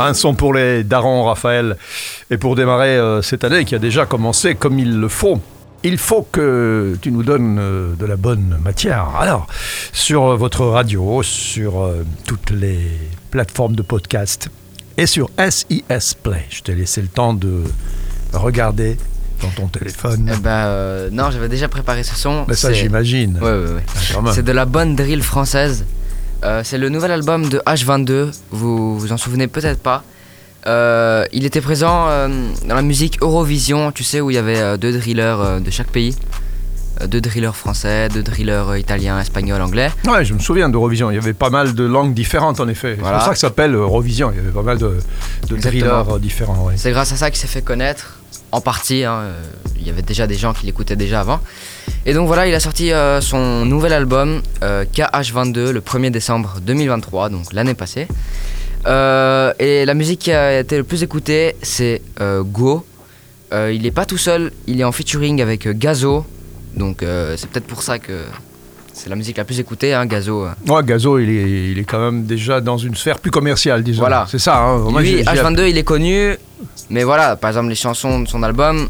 Un son pour les darons, Raphaël. Et pour démarrer euh, cette année qui a déjà commencé comme il le faut, il faut que tu nous donnes euh, de la bonne matière. Alors, sur votre radio, sur euh, toutes les plateformes de podcast et sur SIS Play, je t'ai laissé le temps de regarder dans ton téléphone. Eh ben, euh, non, j'avais déjà préparé ce son. Mais ça, j'imagine. Ouais, ouais, ouais. Ah. C'est de la bonne drill française. Euh, c'est le nouvel album de H22. Vous vous en souvenez peut-être pas. Euh, il était présent euh, dans la musique Eurovision, tu sais, où il y avait deux drillers de chaque pays. Deux drillers français, deux drillers italiens, espagnols, anglais. Ouais, je me souviens d'Eurovision. Il y avait pas mal de langues différentes, en effet. C'est pour ça que ça s'appelle Eurovision. Il y avait pas mal de, euh, différents. ouais. C'est grâce à ça qu'il s'est fait connaître, en partie. hein, euh, Il y avait déjà des gens qui l'écoutaient déjà avant. Et donc voilà, il a sorti euh, son nouvel album euh, KH22 le 1er décembre 2023, donc l'année passée. Euh, et la musique qui a été le plus écoutée, c'est Go. Il n'est pas tout seul, il est en featuring avec Gazo. Donc c'est peut-être pour ça que c'est la musique la plus écoutée, hein, Gazo. Ouais, Gazo, il est, il est quand même déjà dans une sphère plus commerciale, disons. Voilà. C'est ça. Hein. Lui, j'ai- j'ai- H22, il est connu, mais voilà, par exemple, les chansons de son album,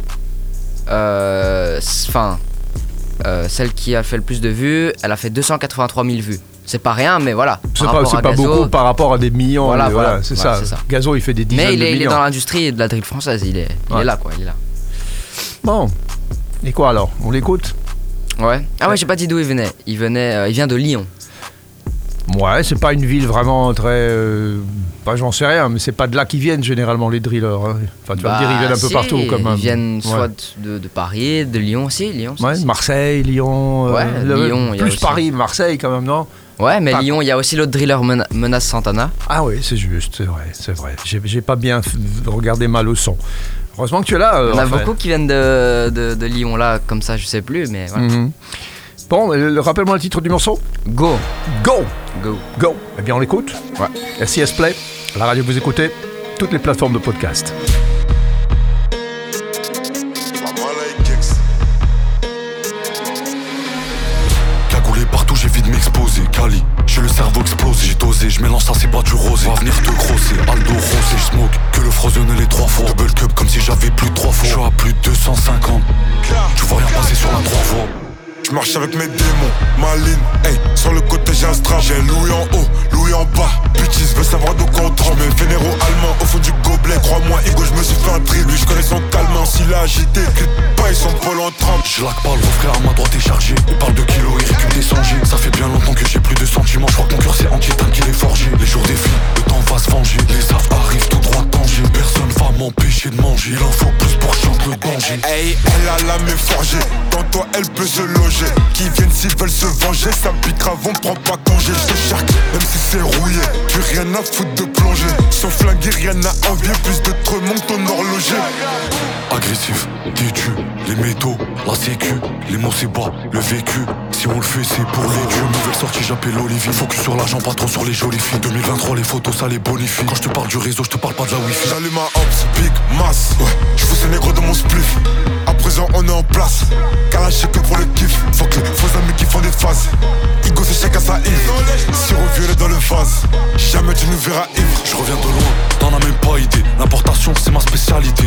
euh, enfin, euh, celle qui a fait le plus de vues, elle a fait 283 000 vues. C'est pas rien, mais voilà. C'est pas, c'est pas Gazo, beaucoup par rapport à des millions. Voilà, voilà, c'est voilà, ça. c'est ça. Gazo, il fait des dizaines Mais il de est, il est dans l'industrie de la drill française, il est, il Ouais. est là, quoi, il est là. Bon. Et quoi alors? On l'écoute? Ouais. Ah ouais, j'ai pas dit d'où il venait. Il venait, euh, il vient de Lyon. Ouais, c'est pas une ville vraiment très. euh, Pas, j'en sais rien, mais c'est pas de là qu'ils viennent généralement les drillers. hein. Enfin, tu vas me dire, ils viennent un peu Bah, si, partout quand même. Ils viennent Ouais. soit de, de Paris, de Lyon aussi, Lyon. Ouais, aussi. Marseille, Lyon. euh, Ouais, le- Lyon, il y a Plus aussi. Paris, Marseille quand même, non? Ouais, mais Ah. Lyon, il y a aussi l'autre driller Mena- Menace Santana. Ah oui, c'est juste, c'est vrai, c'est vrai. J'ai pas bien regardé ma leçon. Heureusement que tu es là. euh, Il y en a beaucoup qui viennent de, de, de Lyon là, comme ça, je sais plus, mais voilà. Mhm. Bon, euh, rappelle-moi le titre du morceau. Go, Go go. Go Eh bien, on l'écoute. Ouais. SIS Play, la radio que vous écoutez, toutes les plateformes de podcast. Cagoulé partout, j'ai vite m'exposer. Cali, j'ai le cerveau explosé. J'ai dosé, je mélange ça, c'est pas du rosé. Je marche avec mes démons, ma ligne, hey, sur le côté j'ai un strap, j'ai Louis en haut, Louis en bas, bitches veut savoir de quoi on trempe, mes vénéraux allemands au fond du gobelet, crois-moi Hugo je me suis fait un tri, lui je connais son calmant, s'il a agité, clé de paille, son pôle en Je laque pas le frère ma droite est chargé. On parle de kilos, hey, elle a la main forgée, dans toi elle peut se loger, qui viennent s'ils veulent se venger, ça pique grave, on prend pas congé, je même si c'est rouillé, plus rien à foutre de plonger, sans flinguer, rien à envier, plus de tremont ton horloger. Agressif, têtu, les métaux, la sécu, les mots c'est bas, le vécu. Si on le fait, c'est pour les dieux. Nouvelle sortie, j'appelle Olivier. Focus sur l'argent, pas trop sur les jolies filles. 2023, les photos, ça les bonifie. Quand je te parle du réseau, je te parle pas de la wifi. J'allume un Ops, Big Mass Ouais, ces négros de mon spliff. À présent on est en place. Là que pour le kiff Faut que les faux amis qui font des phases. Igo c'est chacun sa Yves Sirop violet dans le vase. Jamais tu nous verras ivre. Je reviens de loin,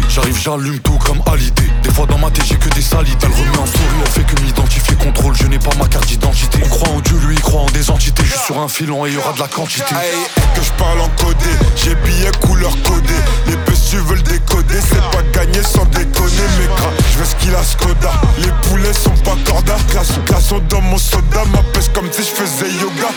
J'arrive, j'allume tout comme Hallyday. Des fois dans ma tête, j'ai que des salités. Elle remet en story, elle fait que m'identifier. Contrôle, je n'ai pas ma carte d'identité. On croit en Dieu, lui, il croit en des entités. Suis sur un filon et il y aura de la quantité. Que je parle en codé J'ai billets couleur codé Les pessus veulent décoder C'est pas gagné sans déconner Mais gras, je veux ce qu'il a Skoda Les poulets sont pas corda Classe, classons dans mon soda Ma pêche comme si je faisais yoga